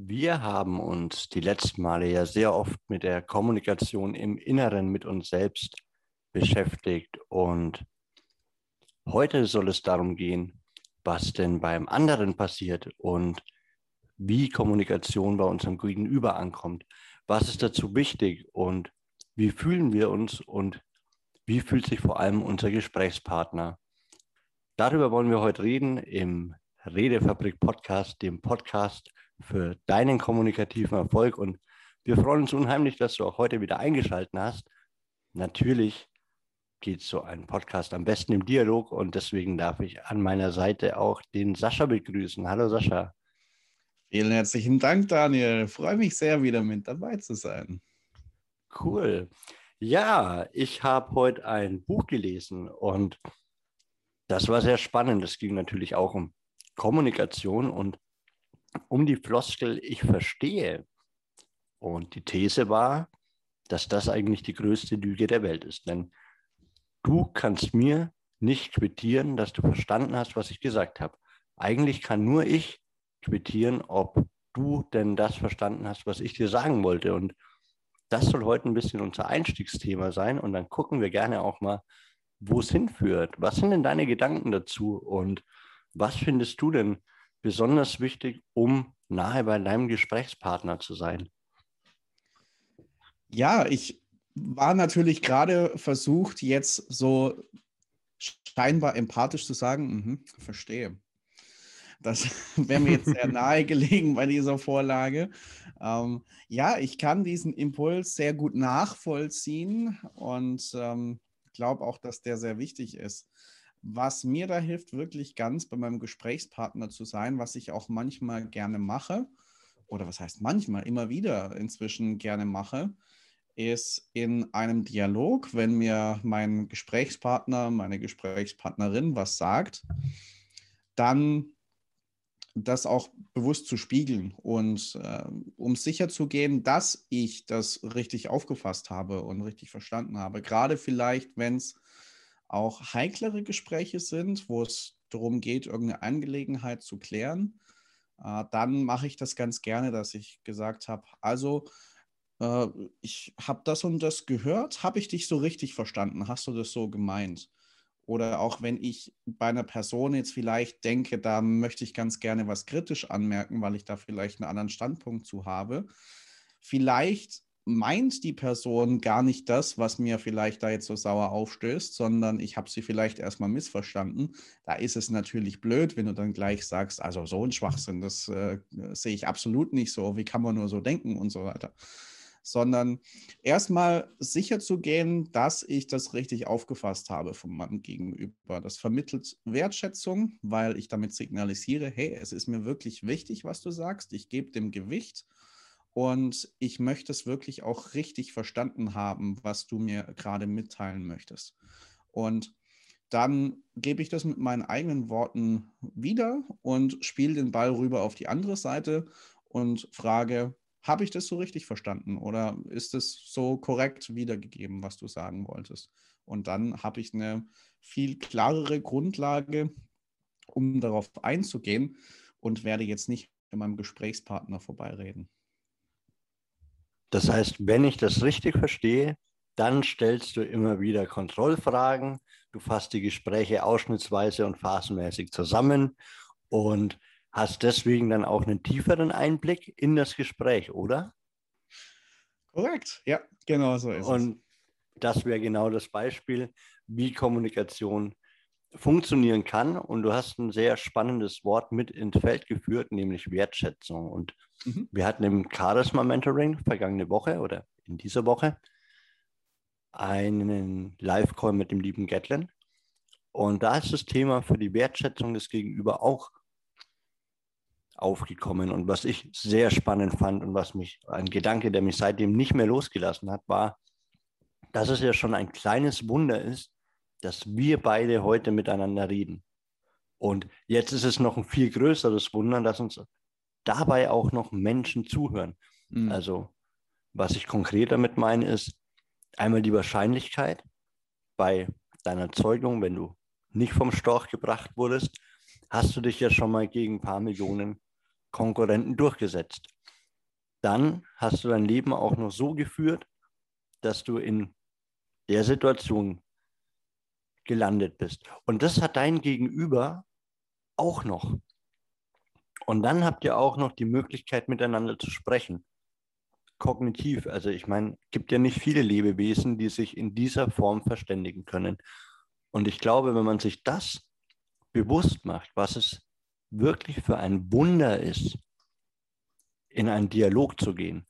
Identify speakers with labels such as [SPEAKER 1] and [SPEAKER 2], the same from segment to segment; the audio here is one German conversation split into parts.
[SPEAKER 1] Wir haben uns die letzten Male ja sehr oft mit der Kommunikation im Inneren mit uns selbst beschäftigt und heute soll es darum gehen, was denn beim anderen passiert und wie Kommunikation bei unserem Gegenüber ankommt. Was ist dazu wichtig und wie fühlen wir uns und wie fühlt sich vor allem unser Gesprächspartner? Darüber wollen wir heute reden im Redefabrik Podcast, dem Podcast für deinen kommunikativen Erfolg. Und wir freuen uns unheimlich, dass du auch heute wieder eingeschaltet hast. Natürlich geht so ein Podcast am besten im Dialog und deswegen darf ich an meiner Seite auch den Sascha begrüßen. Hallo Sascha.
[SPEAKER 2] Vielen herzlichen Dank, Daniel. Ich freue mich sehr, wieder mit dabei zu sein.
[SPEAKER 1] Cool. Ja, ich habe heute ein Buch gelesen und das war sehr spannend. Es ging natürlich auch um Kommunikation und um die Floskel ich verstehe. Und die These war, dass das eigentlich die größte Lüge der Welt ist. Denn du kannst mir nicht quittieren, dass du verstanden hast, was ich gesagt habe. Eigentlich kann nur ich quittieren, ob du denn das verstanden hast, was ich dir sagen wollte. Und das soll heute ein bisschen unser Einstiegsthema sein. Und dann gucken wir gerne auch mal, wo es hinführt. Was sind denn deine Gedanken dazu? Und was findest du denn besonders wichtig, um nahe bei deinem Gesprächspartner zu sein?
[SPEAKER 2] Ja, ich war natürlich gerade versucht, jetzt so scheinbar empathisch zu sagen, mhm, verstehe. Das wäre mir jetzt sehr nahe gelegen bei dieser Vorlage. Ähm, ja, ich kann diesen Impuls sehr gut nachvollziehen und ähm, glaube auch, dass der sehr wichtig ist. Was mir da hilft, wirklich ganz bei meinem Gesprächspartner zu sein, was ich auch manchmal gerne mache, oder was heißt manchmal, immer wieder inzwischen gerne mache, ist in einem Dialog, wenn mir mein Gesprächspartner, meine Gesprächspartnerin was sagt, dann das auch bewusst zu spiegeln und äh, um sicher zu gehen, dass ich das richtig aufgefasst habe und richtig verstanden habe. Gerade vielleicht, wenn es auch heiklere Gespräche sind, wo es darum geht, irgendeine Angelegenheit zu klären, äh, dann mache ich das ganz gerne, dass ich gesagt habe, also äh, ich habe das und das gehört, habe ich dich so richtig verstanden? Hast du das so gemeint? Oder auch wenn ich bei einer Person jetzt vielleicht denke, da möchte ich ganz gerne was kritisch anmerken, weil ich da vielleicht einen anderen Standpunkt zu habe. Vielleicht meint die Person gar nicht das, was mir vielleicht da jetzt so sauer aufstößt, sondern ich habe sie vielleicht erstmal missverstanden. Da ist es natürlich blöd, wenn du dann gleich sagst, also so ein Schwachsinn, das äh, sehe ich absolut nicht so, wie kann man nur so denken und so weiter. Sondern erstmal sicher zu gehen, dass ich das richtig aufgefasst habe von meinem Gegenüber. Das vermittelt Wertschätzung, weil ich damit signalisiere, hey, es ist mir wirklich wichtig, was du sagst. Ich gebe dem Gewicht und ich möchte es wirklich auch richtig verstanden haben, was du mir gerade mitteilen möchtest. Und dann gebe ich das mit meinen eigenen Worten wieder und spiele den Ball rüber auf die andere Seite und frage, habe ich das so richtig verstanden oder ist es so korrekt wiedergegeben, was du sagen wolltest? Und dann habe ich eine viel klarere Grundlage, um darauf einzugehen und werde jetzt nicht mit meinem Gesprächspartner vorbeireden.
[SPEAKER 1] Das heißt, wenn ich das richtig verstehe, dann stellst du immer wieder Kontrollfragen, du fasst die Gespräche ausschnittsweise und phasenmäßig zusammen und hast deswegen dann auch einen tieferen Einblick in das Gespräch, oder?
[SPEAKER 2] Korrekt, ja, genau so ist
[SPEAKER 1] und es. Und das wäre genau das Beispiel, wie Kommunikation funktionieren kann. Und du hast ein sehr spannendes Wort mit ins Feld geführt, nämlich Wertschätzung. Und mhm. wir hatten im Charisma Mentoring vergangene Woche oder in dieser Woche einen Live-Call mit dem lieben Gatlin. Und da ist das Thema für die Wertschätzung des Gegenüber auch aufgekommen. Und was ich sehr spannend fand und was mich, ein Gedanke, der mich seitdem nicht mehr losgelassen hat, war, dass es ja schon ein kleines Wunder ist, dass wir beide heute miteinander reden. Und jetzt ist es noch ein viel größeres Wunder, dass uns dabei auch noch Menschen zuhören. Mhm. Also, was ich konkret damit meine, ist einmal die Wahrscheinlichkeit bei deiner Zeugung, wenn du nicht vom Storch gebracht wurdest, hast du dich ja schon mal gegen ein paar Millionen Konkurrenten durchgesetzt. dann hast du dein Leben auch noch so geführt, dass du in der Situation gelandet bist. Und das hat dein Gegenüber auch noch. Und dann habt ihr auch noch die Möglichkeit, miteinander zu sprechen. Kognitiv. Also ich meine, es gibt ja nicht viele Lebewesen, die sich in dieser Form verständigen können. Und ich glaube, wenn man sich das bewusst macht, was es wirklich für ein Wunder ist, in einen Dialog zu gehen,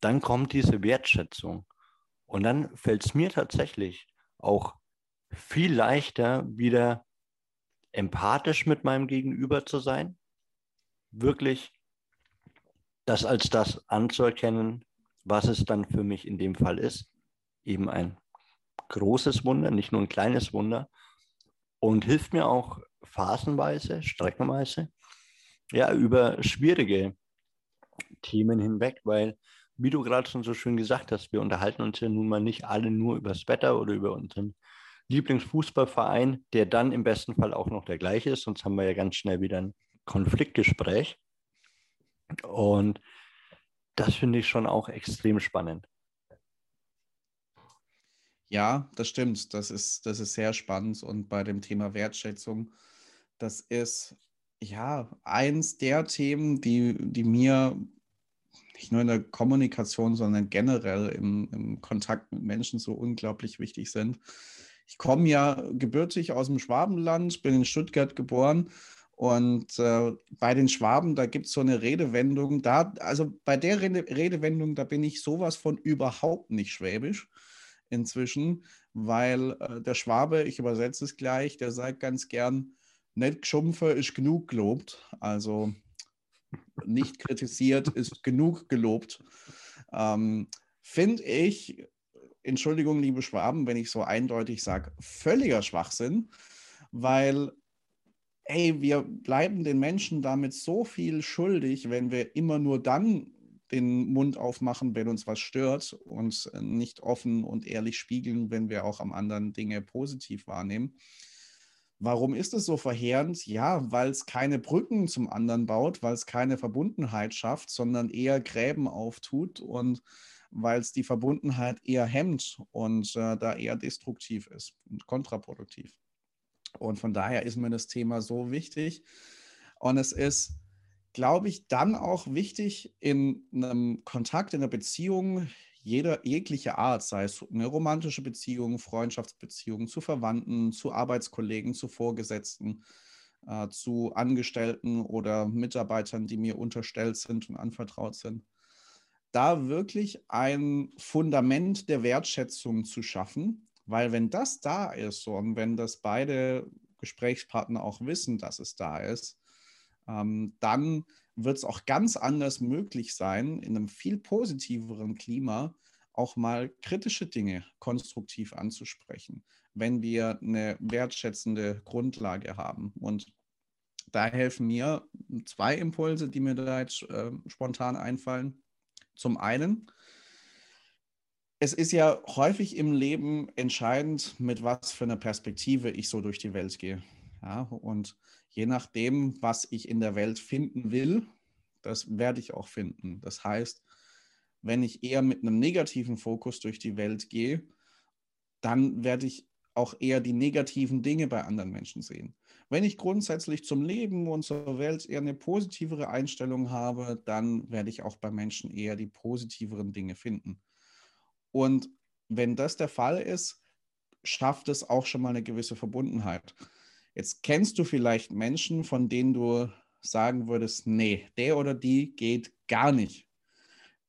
[SPEAKER 1] dann kommt diese Wertschätzung. Und dann fällt es mir tatsächlich auch viel leichter, wieder empathisch mit meinem Gegenüber zu sein, wirklich das als das anzuerkennen, was es dann für mich in dem Fall ist. Eben ein großes Wunder, nicht nur ein kleines Wunder. Und hilft mir auch phasenweise, streckenweise, ja, über schwierige Themen hinweg, weil, wie du gerade schon so schön gesagt hast, wir unterhalten uns ja nun mal nicht alle nur über das Wetter oder über unseren Lieblingsfußballverein, der dann im besten Fall auch noch der gleiche ist, sonst haben wir ja ganz schnell wieder ein Konfliktgespräch. Und das finde ich schon auch extrem spannend.
[SPEAKER 2] Ja, das stimmt. Das ist, das ist sehr spannend. Und bei dem Thema Wertschätzung, das ist ja eins der Themen, die, die mir nicht nur in der Kommunikation, sondern generell im, im Kontakt mit Menschen so unglaublich wichtig sind. Ich komme ja gebürtig aus dem Schwabenland, bin in Stuttgart geboren und äh, bei den Schwaben, da gibt es so eine Redewendung, da, also bei der Rede, Redewendung, da bin ich sowas von überhaupt nicht schwäbisch inzwischen, weil äh, der Schwabe, ich übersetze es gleich, der sagt ganz gern, nicht geschumpfe ist genug gelobt. Also nicht kritisiert ist genug gelobt. Ähm, Finde ich Entschuldigung, liebe Schwaben, wenn ich so eindeutig sage, völliger Schwachsinn, weil, hey, wir bleiben den Menschen damit so viel schuldig, wenn wir immer nur dann den Mund aufmachen, wenn uns was stört und nicht offen und ehrlich spiegeln, wenn wir auch am anderen Dinge positiv wahrnehmen. Warum ist es so verheerend? Ja, weil es keine Brücken zum anderen baut, weil es keine Verbundenheit schafft, sondern eher Gräben auftut und weil es die Verbundenheit eher hemmt und äh, da eher destruktiv ist und kontraproduktiv. Und von daher ist mir das Thema so wichtig. Und es ist, glaube ich, dann auch wichtig in einem Kontakt, in einer Beziehung jeder jeglicher Art, sei es eine romantische Beziehung, Freundschaftsbeziehung zu Verwandten, zu Arbeitskollegen, zu Vorgesetzten, äh, zu Angestellten oder Mitarbeitern, die mir unterstellt sind und anvertraut sind da wirklich ein Fundament der Wertschätzung zu schaffen, weil wenn das da ist und wenn das beide Gesprächspartner auch wissen, dass es da ist, ähm, dann wird es auch ganz anders möglich sein, in einem viel positiveren Klima auch mal kritische Dinge konstruktiv anzusprechen, wenn wir eine wertschätzende Grundlage haben. Und da helfen mir zwei Impulse, die mir da jetzt äh, spontan einfallen. Zum einen, es ist ja häufig im Leben entscheidend, mit was für einer Perspektive ich so durch die Welt gehe. Ja, und je nachdem, was ich in der Welt finden will, das werde ich auch finden. Das heißt, wenn ich eher mit einem negativen Fokus durch die Welt gehe, dann werde ich auch eher die negativen Dinge bei anderen Menschen sehen. Wenn ich grundsätzlich zum Leben und zur Welt eher eine positivere Einstellung habe, dann werde ich auch bei Menschen eher die positiveren Dinge finden. Und wenn das der Fall ist, schafft es auch schon mal eine gewisse Verbundenheit. Jetzt kennst du vielleicht Menschen, von denen du sagen würdest, nee, der oder die geht gar nicht.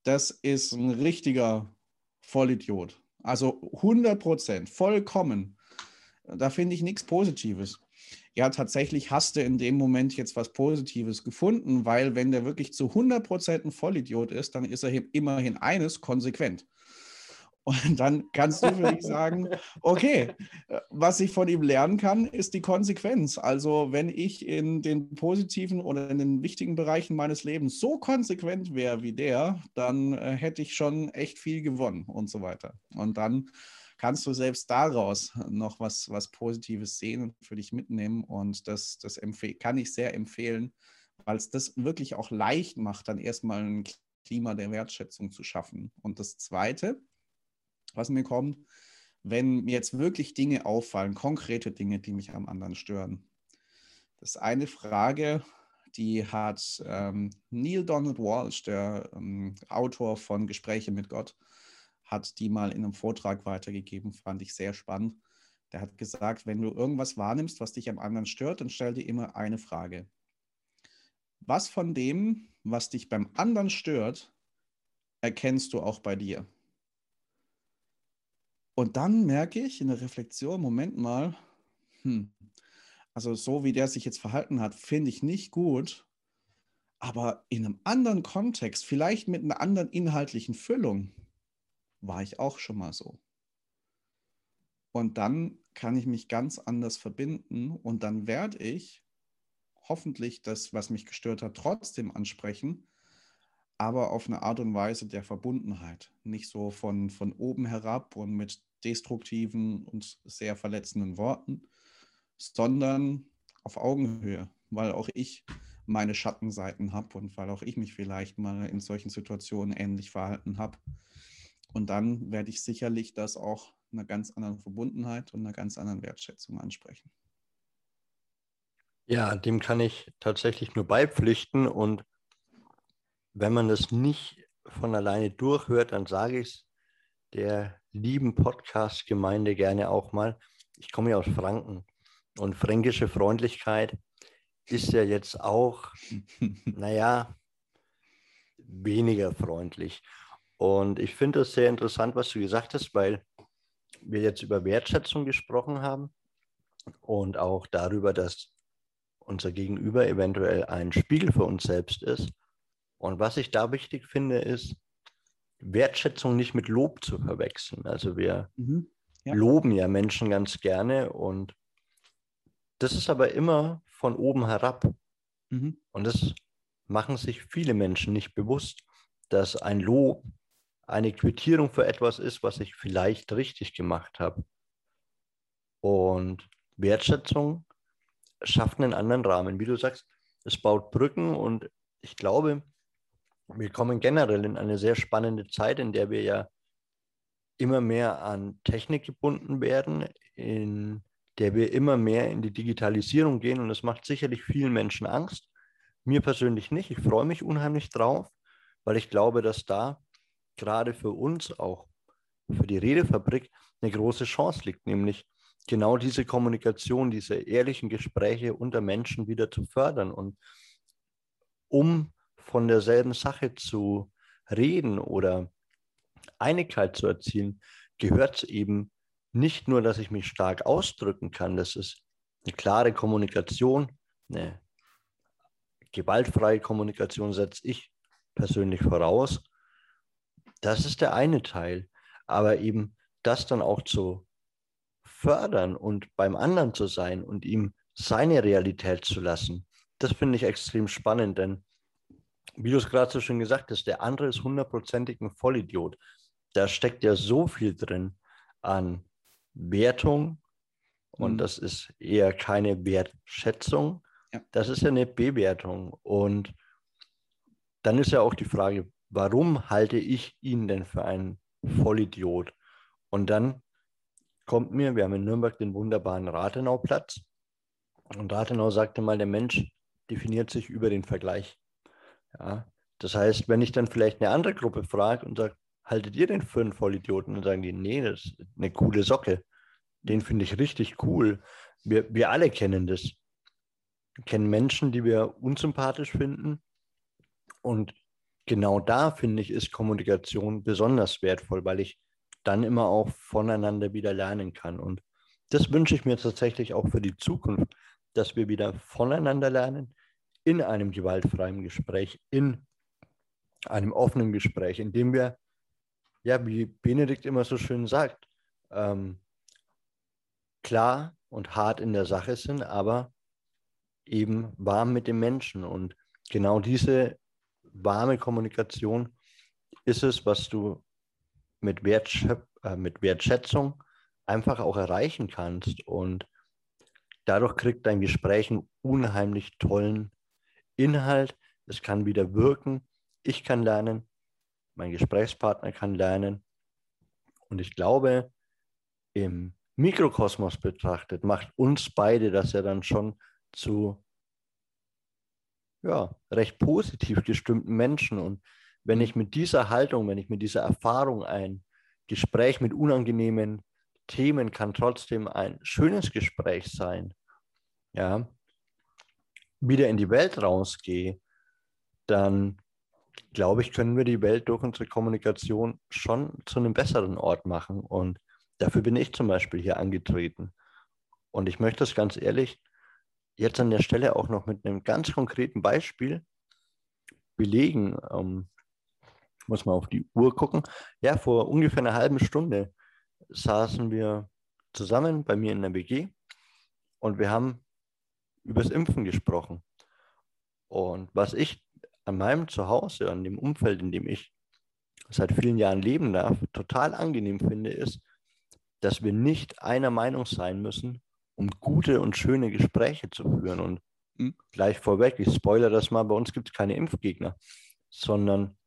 [SPEAKER 2] Das ist ein richtiger Vollidiot. Also 100 Prozent, vollkommen. Da finde ich nichts Positives ja, tatsächlich hast du in dem Moment jetzt was Positives gefunden, weil wenn der wirklich zu 100% ein Vollidiot ist, dann ist er immerhin eines konsequent. Und dann kannst du für dich sagen, okay, was ich von ihm lernen kann, ist die Konsequenz. Also wenn ich in den positiven oder in den wichtigen Bereichen meines Lebens so konsequent wäre wie der, dann äh, hätte ich schon echt viel gewonnen und so weiter. Und dann kannst du selbst daraus noch was, was Positives sehen und für dich mitnehmen. Und das, das kann ich sehr empfehlen, weil es das wirklich auch leicht macht, dann erstmal ein Klima der Wertschätzung zu schaffen. Und das Zweite, was mir kommt, wenn mir jetzt wirklich Dinge auffallen, konkrete Dinge, die mich am anderen stören. Das ist eine Frage, die hat ähm, Neil Donald Walsh, der ähm, Autor von Gespräche mit Gott, hat die mal in einem Vortrag weitergegeben, fand ich sehr spannend. Der hat gesagt, wenn du irgendwas wahrnimmst, was dich am anderen stört, dann stell dir immer eine Frage. Was von dem, was dich beim anderen stört, erkennst du auch bei dir? Und dann merke ich in der Reflexion, Moment mal, hm, also so wie der sich jetzt verhalten hat, finde ich nicht gut. Aber in einem anderen Kontext, vielleicht mit einer anderen inhaltlichen Füllung, war ich auch schon mal so. Und dann kann ich mich ganz anders verbinden und dann werde ich hoffentlich das, was mich gestört hat, trotzdem ansprechen, aber auf eine Art und Weise der Verbundenheit. Nicht so von, von oben herab und mit destruktiven und sehr verletzenden Worten, sondern auf Augenhöhe, weil auch ich meine Schattenseiten habe und weil auch ich mich vielleicht mal in solchen Situationen ähnlich verhalten habe. Und dann werde ich sicherlich das auch einer ganz anderen Verbundenheit und einer ganz anderen Wertschätzung ansprechen.
[SPEAKER 1] Ja, dem kann ich tatsächlich nur beipflichten. Und wenn man das nicht von alleine durchhört, dann sage ich es der lieben Podcast-Gemeinde gerne auch mal. Ich komme ja aus Franken. Und fränkische Freundlichkeit ist ja jetzt auch, naja, weniger freundlich. Und ich finde es sehr interessant, was du gesagt hast, weil wir jetzt über Wertschätzung gesprochen haben und auch darüber, dass unser Gegenüber eventuell ein Spiegel für uns selbst ist. Und was ich da wichtig finde, ist, Wertschätzung nicht mit Lob zu verwechseln. Also wir mhm, ja. loben ja Menschen ganz gerne und das ist aber immer von oben herab. Mhm. Und das machen sich viele Menschen nicht bewusst, dass ein Lob eine Quittierung für etwas ist, was ich vielleicht richtig gemacht habe. Und Wertschätzung schafft einen anderen Rahmen. Wie du sagst, es baut Brücken und ich glaube, wir kommen generell in eine sehr spannende Zeit, in der wir ja immer mehr an Technik gebunden werden, in der wir immer mehr in die Digitalisierung gehen und das macht sicherlich vielen Menschen Angst. Mir persönlich nicht. Ich freue mich unheimlich drauf, weil ich glaube, dass da gerade für uns auch, für die Redefabrik, eine große Chance liegt, nämlich genau diese Kommunikation, diese ehrlichen Gespräche unter Menschen wieder zu fördern und um von derselben Sache zu reden oder Einigkeit zu erzielen, gehört es eben nicht nur, dass ich mich stark ausdrücken kann, das ist eine klare Kommunikation, eine gewaltfreie Kommunikation setze ich persönlich voraus. Das ist der eine Teil. Aber eben das dann auch zu fördern und beim anderen zu sein und ihm seine Realität zu lassen, das finde ich extrem spannend, denn wie du es gerade so schön gesagt hast, der andere ist hundertprozentig ein Vollidiot. Da steckt ja so viel drin an Wertung und mhm. das ist eher keine Wertschätzung. Ja. Das ist ja eine Bewertung. Und dann ist ja auch die Frage, warum halte ich ihn denn für einen Vollidiot? Und dann kommt mir, wir haben in Nürnberg den wunderbaren Rathenauplatz. Und Rathenau sagte mal, der Mensch definiert sich über den Vergleich. Ja, das heißt, wenn ich dann vielleicht eine andere Gruppe frage und sage, haltet ihr den für einen Vollidioten? Und sagen die, nee, das ist eine coole Socke. Den finde ich richtig cool. Wir, wir alle kennen das. Wir kennen Menschen, die wir unsympathisch finden. Und genau da, finde ich, ist Kommunikation besonders wertvoll, weil ich dann immer auch voneinander wieder lernen kann. Und das wünsche ich mir tatsächlich auch für die Zukunft, dass wir wieder voneinander lernen, in einem gewaltfreien Gespräch, in einem offenen Gespräch, in dem wir ja, wie Benedikt immer so schön sagt, ähm, klar und hart in der Sache sind, aber eben warm mit dem Menschen. Und genau diese warme Kommunikation ist es, was du mit, Wertschöp äh, mit Wertschätzung einfach auch erreichen kannst. Und dadurch kriegt dein Gespräch einen unheimlich tollen Inhalt. Es kann wieder wirken. Ich kann lernen, mein Gesprächspartner kann lernen. Und ich glaube, im Mikrokosmos betrachtet, macht uns beide das ja dann schon zu ja, recht positiv gestimmten Menschen. Und wenn ich mit dieser Haltung, wenn ich mit dieser Erfahrung ein Gespräch mit unangenehmen Themen kann trotzdem ein schönes Gespräch sein, ja, wieder in die Welt rausgehe, dann glaube ich, können wir die Welt durch unsere Kommunikation schon zu einem besseren Ort machen. Und dafür bin ich zum Beispiel hier angetreten. Und ich möchte es ganz ehrlich jetzt an der Stelle auch noch mit einem ganz konkreten Beispiel belegen. Ähm, muss man auf die Uhr gucken. Ja, vor ungefähr einer halben Stunde saßen wir zusammen bei mir in der WG und wir haben über das Impfen gesprochen. Und was ich an meinem Zuhause, an dem Umfeld, in dem ich seit vielen Jahren leben darf, total angenehm finde, ist, dass wir nicht einer Meinung sein müssen, um gute und schöne Gespräche zu führen. Und mhm. gleich vorweg, ich spoilere das mal, bei uns gibt es keine Impfgegner, sondern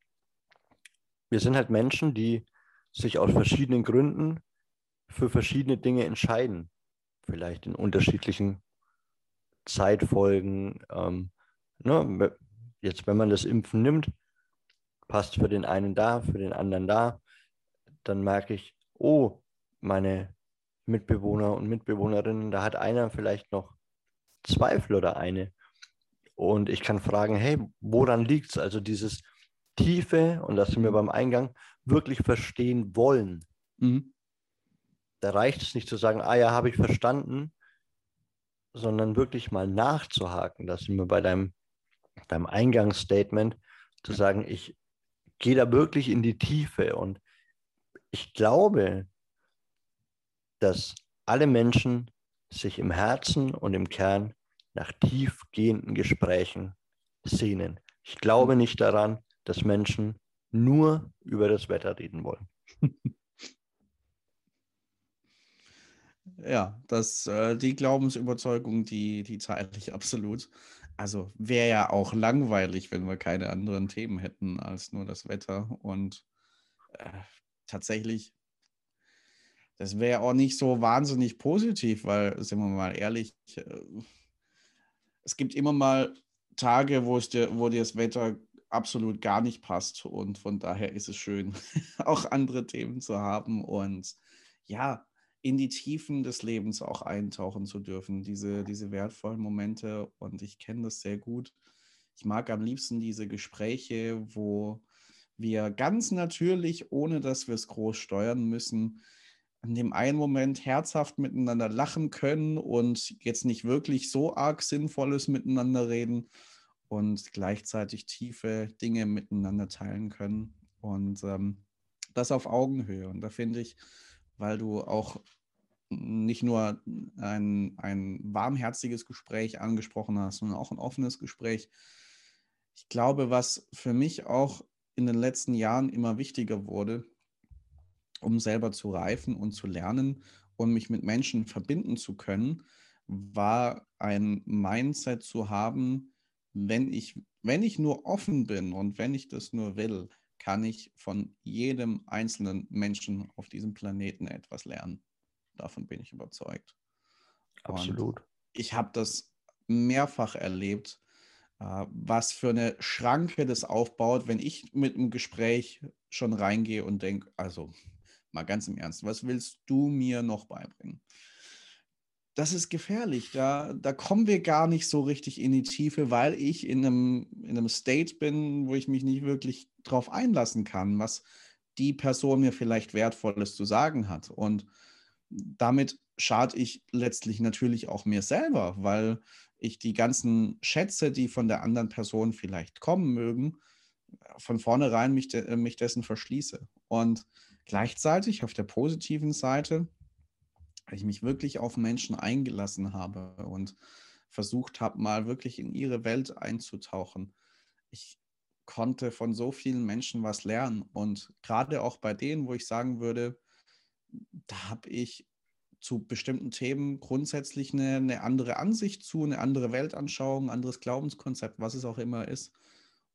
[SPEAKER 1] wir sind halt Menschen, die sich aus verschiedenen Gründen für verschiedene Dinge entscheiden. Vielleicht in unterschiedlichen Zeitfolgen. Ähm, ne? Jetzt, wenn man das Impfen nimmt, passt für den einen da, für den anderen da, dann merke ich, oh, meine Mitbewohner und Mitbewohnerinnen, da hat einer vielleicht noch Zweifel oder eine. Und ich kann fragen, hey, woran liegt es? Also dieses Tiefe, und das sind wir beim Eingang, wirklich verstehen wollen. Mhm. Da reicht es nicht zu sagen, ah ja, habe ich verstanden, sondern wirklich mal nachzuhaken. Das sind wir bei deinem, deinem Eingangsstatement, zu sagen, ich gehe da wirklich in die Tiefe. Und ich glaube, dass alle Menschen sich im Herzen und im Kern nach tiefgehenden Gesprächen sehnen. Ich glaube nicht daran, dass Menschen nur über das Wetter reden wollen.
[SPEAKER 2] Ja, das, äh, die Glaubensüberzeugung, die, die teile ich absolut. Also wäre ja auch langweilig, wenn wir keine anderen Themen hätten als nur das Wetter. Und äh, tatsächlich, das wäre auch nicht so wahnsinnig positiv, weil, sind wir mal ehrlich, äh, es gibt immer mal Tage, wo, es dir, wo dir das Wetter absolut gar nicht passt. Und von daher ist es schön, auch andere Themen zu haben. Und ja, in die Tiefen des Lebens auch eintauchen zu dürfen, diese, diese wertvollen Momente. Und ich kenne das sehr gut. Ich mag am liebsten diese Gespräche, wo wir ganz natürlich, ohne dass wir es groß steuern müssen, in dem einen Moment herzhaft miteinander lachen können und jetzt nicht wirklich so arg Sinnvolles miteinander reden und gleichzeitig tiefe Dinge miteinander teilen können. Und ähm, das auf Augenhöhe. Und da finde ich, weil du auch nicht nur ein, ein warmherziges Gespräch angesprochen hast, sondern auch ein offenes Gespräch. Ich glaube, was für mich auch in den letzten Jahren immer wichtiger wurde, um selber zu reifen und zu lernen und mich mit Menschen verbinden zu können, war ein Mindset zu haben, wenn ich, wenn ich nur offen bin und wenn ich das nur will, kann ich von jedem einzelnen Menschen auf diesem Planeten etwas lernen. Davon bin ich überzeugt.
[SPEAKER 1] Absolut.
[SPEAKER 2] Und ich habe das mehrfach erlebt, äh, was für eine Schranke das aufbaut, wenn ich mit einem Gespräch schon reingehe und denke, also mal ganz im Ernst, was willst du mir noch beibringen? das ist gefährlich. Da, da kommen wir gar nicht so richtig in die Tiefe, weil ich in einem, in einem State bin, wo ich mich nicht wirklich drauf einlassen kann, was die Person mir vielleicht Wertvolles zu sagen hat. Und damit schade ich letztlich natürlich auch mir selber, weil ich die ganzen Schätze, die von der anderen Person vielleicht kommen mögen, von vornherein mich, de mich dessen verschließe. Und gleichzeitig auf der positiven Seite weil ich mich wirklich auf Menschen eingelassen habe und versucht habe, mal wirklich in ihre Welt einzutauchen. Ich konnte von so vielen Menschen was lernen und gerade auch bei denen, wo ich sagen würde, da habe ich zu bestimmten Themen grundsätzlich eine, eine, andere Ansicht zu, eine andere Weltanschauung, ein anderes Glaubenskonzept, was es auch immer ist.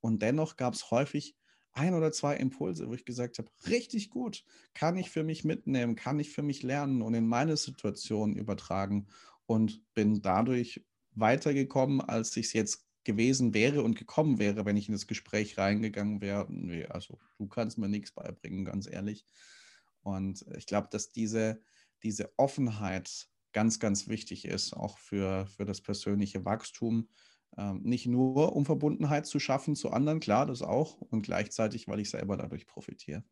[SPEAKER 2] Und dennoch gab es häufig ein oder zwei Impulse, wo ich gesagt habe, richtig gut, kann ich für mich mitnehmen, kann ich für mich lernen und in meine Situation übertragen und bin dadurch weitergekommen, als ich es jetzt gewesen wäre und gekommen wäre, wenn ich in das Gespräch reingegangen wäre. Nee, also du kannst mir nichts beibringen, ganz ehrlich. Und ich glaube, dass diese, diese Offenheit ganz, ganz wichtig ist, auch für, für das persönliche Wachstum. Ähm, nicht nur, um Verbundenheit zu schaffen zu anderen, klar, das auch, und gleichzeitig, weil ich selber dadurch profitiere.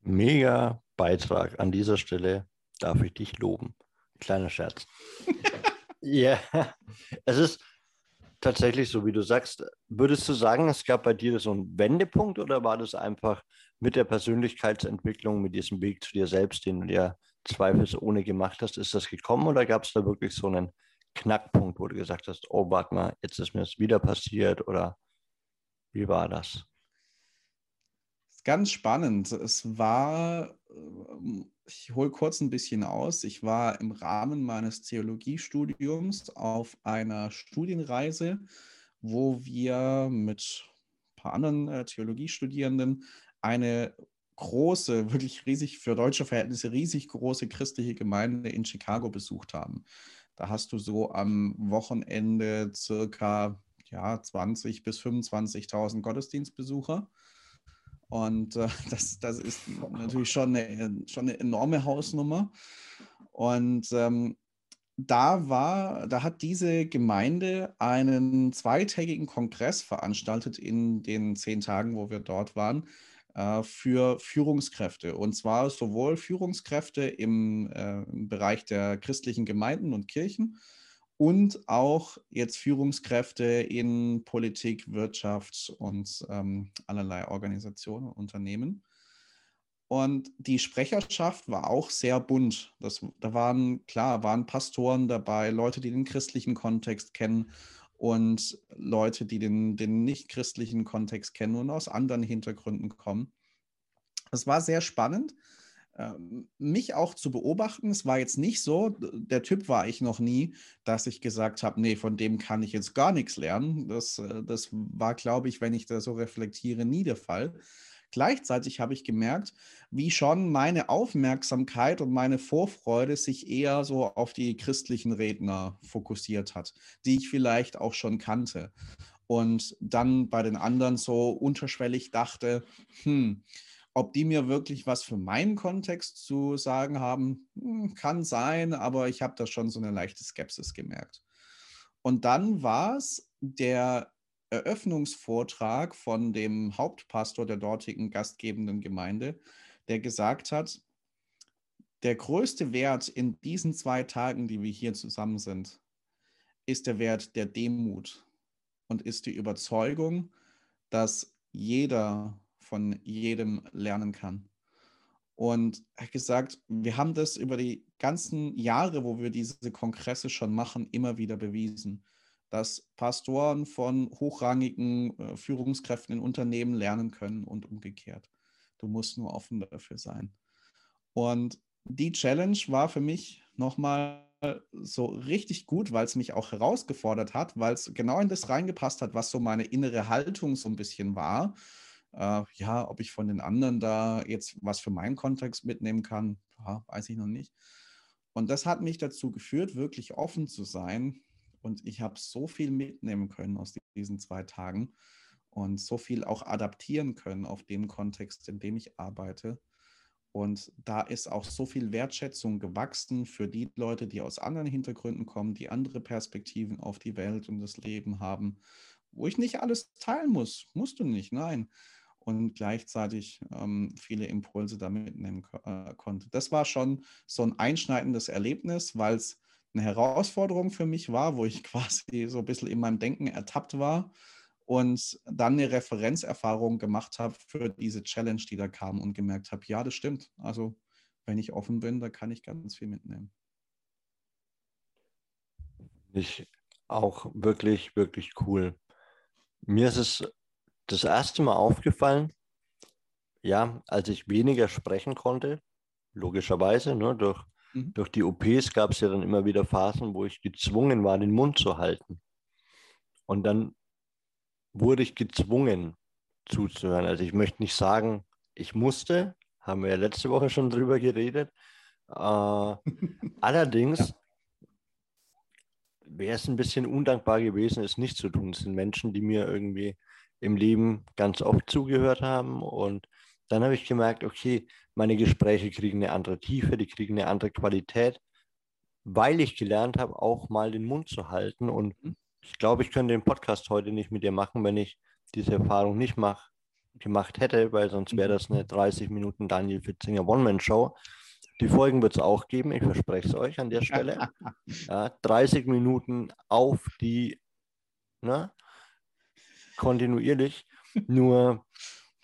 [SPEAKER 1] Mega Beitrag. An dieser Stelle darf ich dich loben. Kleiner Scherz. ja, es ist tatsächlich so, wie du sagst. Würdest du sagen, es gab bei dir so einen Wendepunkt oder war das einfach mit der Persönlichkeitsentwicklung, mit diesem Weg zu dir selbst, den du ja zweifelsohne gemacht hast, ist das gekommen oder gab es da wirklich so einen Knackpunkt, wo du gesagt hast, oh, warte mal, jetzt ist mir das wieder passiert oder wie war das?
[SPEAKER 2] Ganz spannend. Es war, ähm, ich hole kurz ein bisschen aus, ich war im Rahmen meines Theologiestudiums auf einer Studienreise, wo wir mit ein paar anderen äh, Theologiestudierenden eine große, wirklich riesig, für deutsche Verhältnisse riesig große christliche Gemeinde in Chicago besucht haben. Da hast du so am Wochenende circa ja, 20.000 bis 25.000 Gottesdienstbesucher. Und äh, das, das ist natürlich schon eine, schon eine enorme Hausnummer. Und ähm, da war, da hat diese Gemeinde einen zweitägigen Kongress veranstaltet in den zehn Tagen, wo wir dort waren, äh, für Führungskräfte. Und zwar sowohl Führungskräfte im, äh, im Bereich der christlichen Gemeinden und Kirchen und auch jetzt Führungskräfte in Politik, Wirtschaft und ähm, allerlei Organisationen Unternehmen. Und die Sprecherschaft war auch sehr bunt. Das, da waren, klar, waren Pastoren dabei, Leute, die den christlichen Kontext kennen und Leute, die den, den nicht-christlichen Kontext kennen und aus anderen Hintergründen kommen. Das war sehr spannend, mich auch zu beobachten. Es war jetzt nicht so, der Typ war ich noch nie, dass ich gesagt habe, nee, von dem kann ich jetzt gar nichts lernen. Das, äh, das war, glaube ich, wenn ich da so reflektiere, nie der Fall. Gleichzeitig habe ich gemerkt, wie schon meine Aufmerksamkeit und meine Vorfreude sich eher so auf die christlichen Redner fokussiert hat, die ich vielleicht auch schon kannte. Und dann bei den anderen so unterschwellig dachte, hm, ob die mir wirklich was für meinen Kontext zu sagen haben, hm, kann sein, aber ich habe da schon so eine leichte Skepsis gemerkt. Und dann war es der Eröffnungsvortrag von dem Hauptpastor der dortigen gastgebenden Gemeinde, der gesagt hat, der größte Wert in diesen zwei Tagen, die wir hier zusammen sind, ist der Wert der Demut und ist die Überzeugung, dass jeder von jedem lernen kann. Und er hat gesagt, wir haben das über die ganzen Jahre, wo wir diese Kongresse schon machen, immer wieder bewiesen dass Pastoren von hochrangigen äh, Führungskräften in Unternehmen lernen können und umgekehrt. Du musst nur offen dafür sein. Und die Challenge war für mich nochmal so richtig gut, weil es mich auch herausgefordert hat, weil es genau in das reingepasst hat, was so meine innere Haltung so ein bisschen war. Äh, ja, ob ich von den anderen da jetzt was für meinen Kontext mitnehmen kann, ja, weiß ich noch nicht. Und das hat mich dazu geführt, wirklich offen zu sein und ich habe so viel mitnehmen können aus diesen zwei Tagen und so viel auch adaptieren können auf den Kontext, in dem ich arbeite. Und da ist auch so viel Wertschätzung gewachsen für die Leute, die aus anderen Hintergründen kommen, die andere Perspektiven auf die Welt und das Leben haben, wo ich nicht alles teilen muss. Musst du nicht, nein. Und gleichzeitig ähm, viele Impulse da mitnehmen äh, konnte. Das war schon so ein einschneidendes Erlebnis, weil es eine Herausforderung für mich war, wo ich quasi so ein bisschen in meinem Denken ertappt war und dann eine Referenzerfahrung gemacht habe für diese Challenge, die da kam und gemerkt habe, ja, das stimmt. Also wenn ich offen bin, da kann ich ganz viel mitnehmen.
[SPEAKER 1] Ich auch wirklich, wirklich cool. Mir ist es das erste Mal aufgefallen, ja, als ich weniger sprechen konnte, logischerweise, ne, durch Mhm. Durch die OPs gab es ja dann immer wieder Phasen, wo ich gezwungen war, den Mund zu halten. Und dann wurde ich gezwungen zuzuhören. Also ich möchte nicht sagen, ich musste, haben wir ja letzte Woche schon drüber geredet. Äh, allerdings ja. wäre es ein bisschen undankbar gewesen, es nicht zu tun. Es sind Menschen, die mir irgendwie im Leben ganz oft zugehört haben. Und dann habe ich gemerkt, okay, meine Gespräche kriegen eine andere Tiefe, die kriegen eine andere Qualität, weil ich gelernt habe, auch mal den Mund zu halten. Und mhm. ich glaube, ich könnte den Podcast heute nicht mit dir machen, wenn ich diese Erfahrung nicht mach, gemacht hätte, weil sonst wäre das eine 30 Minuten Daniel Fitzinger One-Man-Show. Die Folgen wird es auch geben, ich verspreche es euch an der Stelle. Ja, 30 Minuten auf die, ne, kontinuierlich. Nur,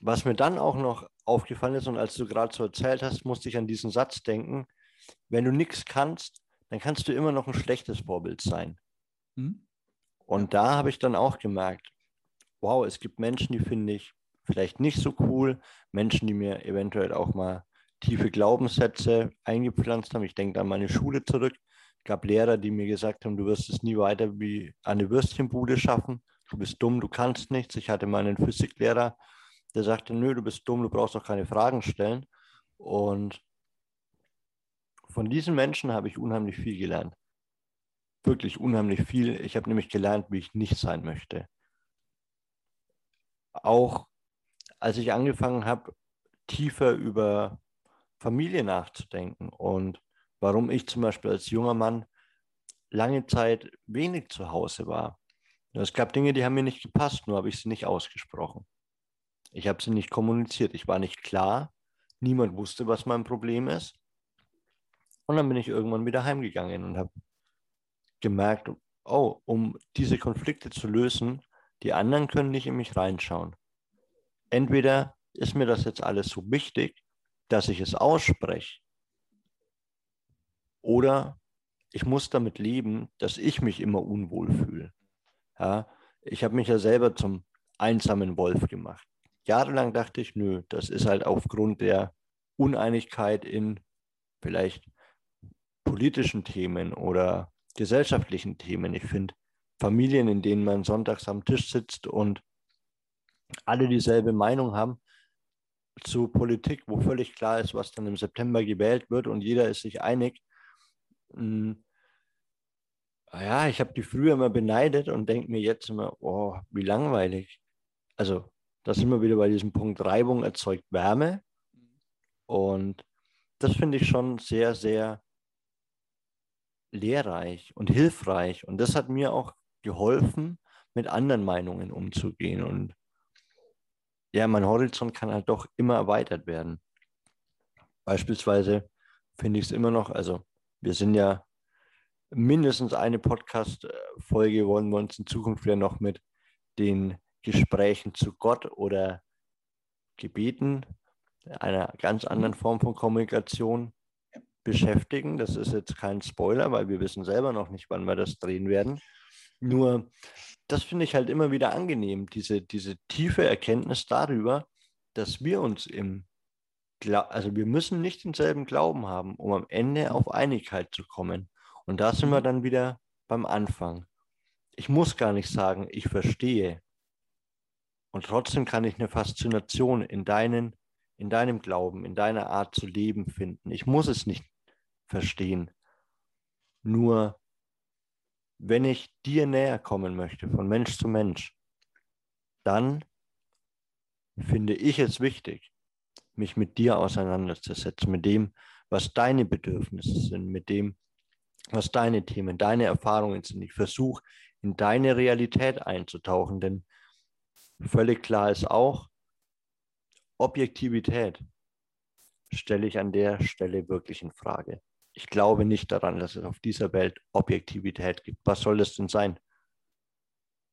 [SPEAKER 1] was mir dann auch noch aufgefallen ist und als du gerade so erzählt hast, musste ich an diesen Satz denken, wenn du nichts kannst, dann kannst du immer noch ein schlechtes Vorbild sein. Mhm. Und da habe ich dann auch gemerkt, wow, es gibt Menschen, die finde ich vielleicht nicht so cool, Menschen, die mir eventuell auch mal tiefe Glaubenssätze eingepflanzt haben. Ich denke an meine Schule zurück. Es gab Lehrer, die mir gesagt haben, du wirst es nie weiter wie eine Würstchenbude schaffen. Du bist dumm, du kannst nichts. Ich hatte meinen Physiklehrer, der sagte, nö, du bist dumm, du brauchst auch keine Fragen stellen. Und von diesen Menschen habe ich unheimlich viel gelernt. Wirklich unheimlich viel. Ich habe nämlich gelernt, wie ich nicht sein möchte. Auch als ich angefangen habe, tiefer über Familie nachzudenken und warum ich zum Beispiel als junger Mann lange Zeit wenig zu Hause war. Es gab Dinge, die haben mir nicht gepasst, nur habe ich sie nicht ausgesprochen. Ich habe sie nicht kommuniziert. Ich war nicht klar. Niemand wusste, was mein Problem ist. Und dann bin ich irgendwann wieder heimgegangen und habe gemerkt, oh, um diese Konflikte zu lösen, die anderen können nicht in mich reinschauen. Entweder ist mir das jetzt alles so wichtig, dass ich es ausspreche, oder ich muss damit leben, dass ich mich immer unwohl fühle. Ja, ich habe mich ja selber zum einsamen Wolf gemacht jahrelang dachte ich, nö, das ist halt aufgrund der Uneinigkeit in vielleicht politischen Themen oder gesellschaftlichen Themen. Ich finde Familien, in denen man sonntags am Tisch sitzt und alle dieselbe Meinung haben zu Politik, wo völlig klar ist, was dann im September gewählt wird und jeder ist sich einig. Hm, ja, ich habe die früher immer beneidet und denke mir jetzt immer, oh, wie langweilig. Also da sind wir wieder bei diesem Punkt, Reibung erzeugt Wärme. Und das finde ich schon sehr, sehr lehrreich und hilfreich. Und das hat mir auch geholfen, mit anderen Meinungen umzugehen. Und ja, mein Horizont kann halt doch immer erweitert werden. Beispielsweise finde ich es immer noch, also wir sind ja mindestens eine Podcast-Folge, wollen wir uns in Zukunft ja noch mit den Gesprächen zu Gott oder Gebeten, einer ganz anderen Form von Kommunikation beschäftigen. Das ist jetzt kein Spoiler, weil wir wissen selber noch nicht, wann wir das drehen werden. Nur, das finde ich halt immer wieder angenehm, diese, diese tiefe Erkenntnis darüber, dass wir uns im, also wir müssen nicht denselben Glauben haben, um am Ende auf Einigkeit zu kommen. Und da sind wir dann wieder beim Anfang. Ich muss gar nicht sagen, ich verstehe, und trotzdem kann ich eine Faszination in, deinen, in deinem Glauben, in deiner Art zu leben finden. Ich muss es nicht verstehen. Nur wenn ich dir näher kommen möchte, von Mensch zu Mensch, dann finde ich es wichtig, mich mit dir auseinanderzusetzen, mit dem, was deine Bedürfnisse sind, mit dem, was deine Themen, deine Erfahrungen sind. Ich versuche, in deine Realität einzutauchen, denn Völlig klar ist auch, Objektivität stelle ich an der Stelle wirklich in Frage. Ich glaube nicht daran, dass es auf dieser Welt Objektivität gibt. Was soll das denn sein?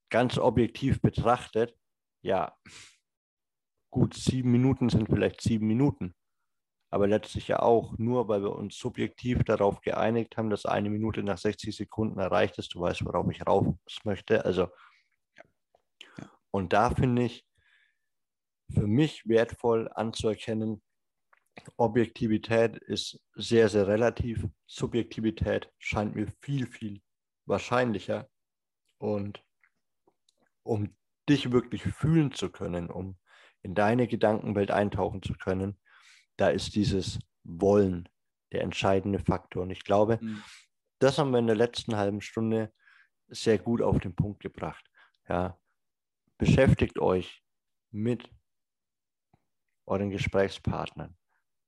[SPEAKER 1] Ganz objektiv betrachtet, ja, gut, sieben Minuten sind vielleicht sieben Minuten. Aber letztlich ja auch nur, weil wir uns subjektiv darauf geeinigt haben, dass eine Minute nach 60 Sekunden erreicht ist. Du weißt, worauf ich raus möchte. Also und da finde ich für mich wertvoll anzuerkennen, Objektivität ist sehr, sehr relativ. Subjektivität scheint mir viel, viel wahrscheinlicher. Und um dich wirklich fühlen zu können, um in deine Gedankenwelt eintauchen zu können, da ist dieses Wollen der entscheidende Faktor. Und ich glaube, mhm. das haben wir in der letzten halben Stunde sehr gut auf den Punkt gebracht. Ja, beschäftigt euch mit euren Gesprächspartnern,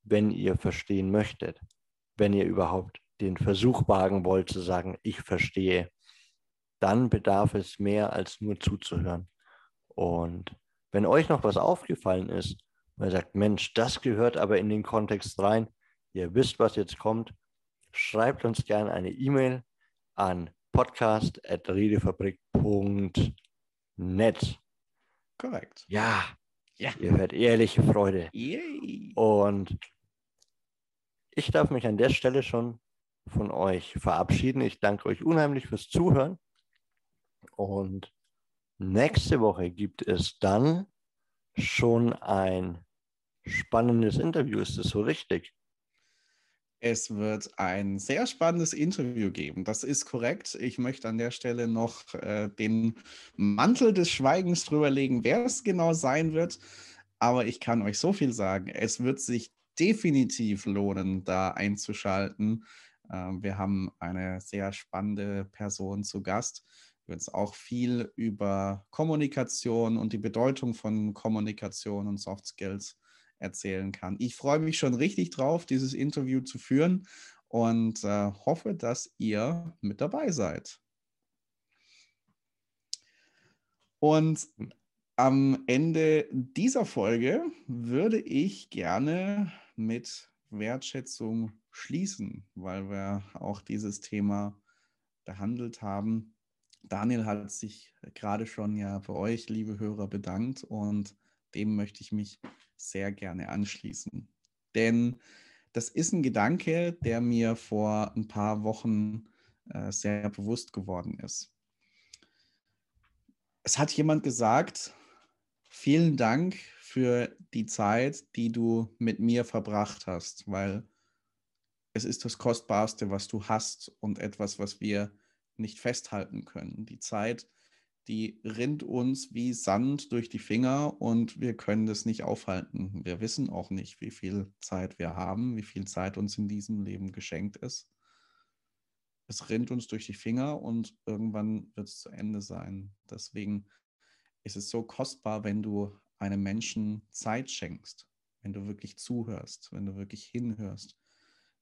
[SPEAKER 1] wenn ihr verstehen möchtet, wenn ihr überhaupt den Versuch wagen wollt zu sagen, ich verstehe, dann bedarf es mehr als nur zuzuhören. Und wenn euch noch was aufgefallen ist, und ihr sagt, Mensch, das gehört aber in den Kontext rein, ihr wisst, was jetzt kommt, schreibt uns gerne eine E-Mail an podcast.redefabrik.net.
[SPEAKER 2] Korrekt.
[SPEAKER 1] Ja, ja. Ihr hört ehrliche Freude. Yay. Und ich darf mich an der Stelle schon von euch verabschieden. Ich danke euch unheimlich fürs Zuhören. Und nächste Woche gibt es dann schon ein spannendes Interview. Ist das so richtig?
[SPEAKER 2] Es wird ein sehr spannendes Interview geben. Das ist korrekt. Ich möchte an der Stelle noch äh, den Mantel des Schweigens drüber legen, wer es genau sein wird. Aber ich kann euch so viel sagen. Es wird sich definitiv lohnen, da einzuschalten. Äh, wir haben eine sehr spannende Person zu Gast, die uns auch viel über Kommunikation und die Bedeutung von Kommunikation und Soft Skills erzählen kann. Ich freue mich schon richtig drauf, dieses Interview zu führen und äh, hoffe, dass ihr mit dabei seid. Und am Ende dieser Folge würde ich gerne mit Wertschätzung schließen, weil wir auch dieses Thema behandelt haben. Daniel hat sich gerade schon ja bei euch, liebe Hörer, bedankt und dem möchte ich mich sehr gerne anschließen. Denn das ist ein Gedanke, der mir vor ein paar Wochen äh, sehr bewusst geworden ist. Es hat jemand gesagt, vielen Dank für die Zeit, die du mit mir verbracht hast, weil es ist das Kostbarste, was du hast und etwas, was wir nicht festhalten können. Die Zeit, die rinnt uns wie Sand durch die Finger und wir können das nicht aufhalten. Wir wissen auch nicht, wie viel Zeit wir haben, wie viel Zeit uns in diesem Leben geschenkt ist. Es rinnt uns durch die Finger und irgendwann wird es zu Ende sein. Deswegen ist es so kostbar, wenn du einem Menschen Zeit schenkst, wenn du wirklich zuhörst, wenn du wirklich hinhörst,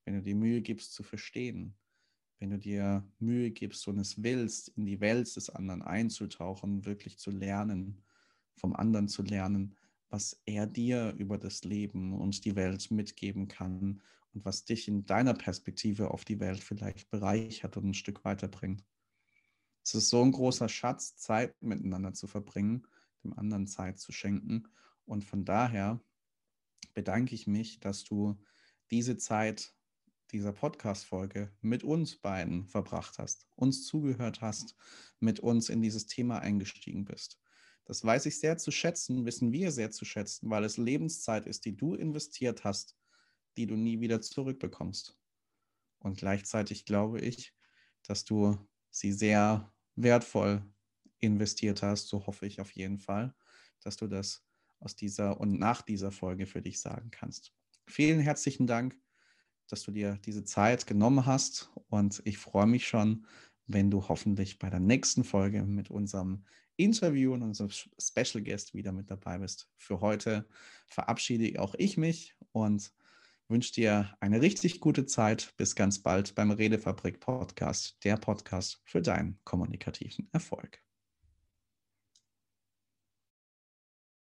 [SPEAKER 2] wenn du dir Mühe gibst zu verstehen wenn du dir Mühe gibst und es willst, in die Welt des anderen einzutauchen, wirklich zu lernen, vom anderen zu lernen, was er dir über das Leben und die Welt mitgeben kann und was dich in deiner Perspektive auf die Welt vielleicht bereichert und ein Stück weiterbringt. Es ist so ein großer Schatz, Zeit miteinander zu verbringen, dem anderen Zeit zu schenken. Und von daher bedanke ich mich, dass du diese Zeit dieser Podcast-Folge mit uns beiden verbracht hast, uns zugehört hast, mit uns in dieses Thema eingestiegen bist. Das weiß ich sehr zu schätzen, wissen wir sehr zu schätzen, weil es Lebenszeit ist, die du investiert hast, die du nie wieder zurückbekommst. Und gleichzeitig glaube ich, dass du sie sehr wertvoll investiert hast, so hoffe ich auf jeden Fall, dass du das aus dieser und nach dieser Folge für dich sagen kannst. Vielen herzlichen Dank dass du dir diese Zeit genommen hast. Und ich freue mich schon, wenn du hoffentlich bei der nächsten Folge mit unserem Interview und unserem Special Guest wieder mit dabei bist. Für heute verabschiede auch ich mich und wünsche dir eine richtig gute Zeit. Bis ganz bald beim Redefabrik Podcast, der Podcast für deinen kommunikativen Erfolg.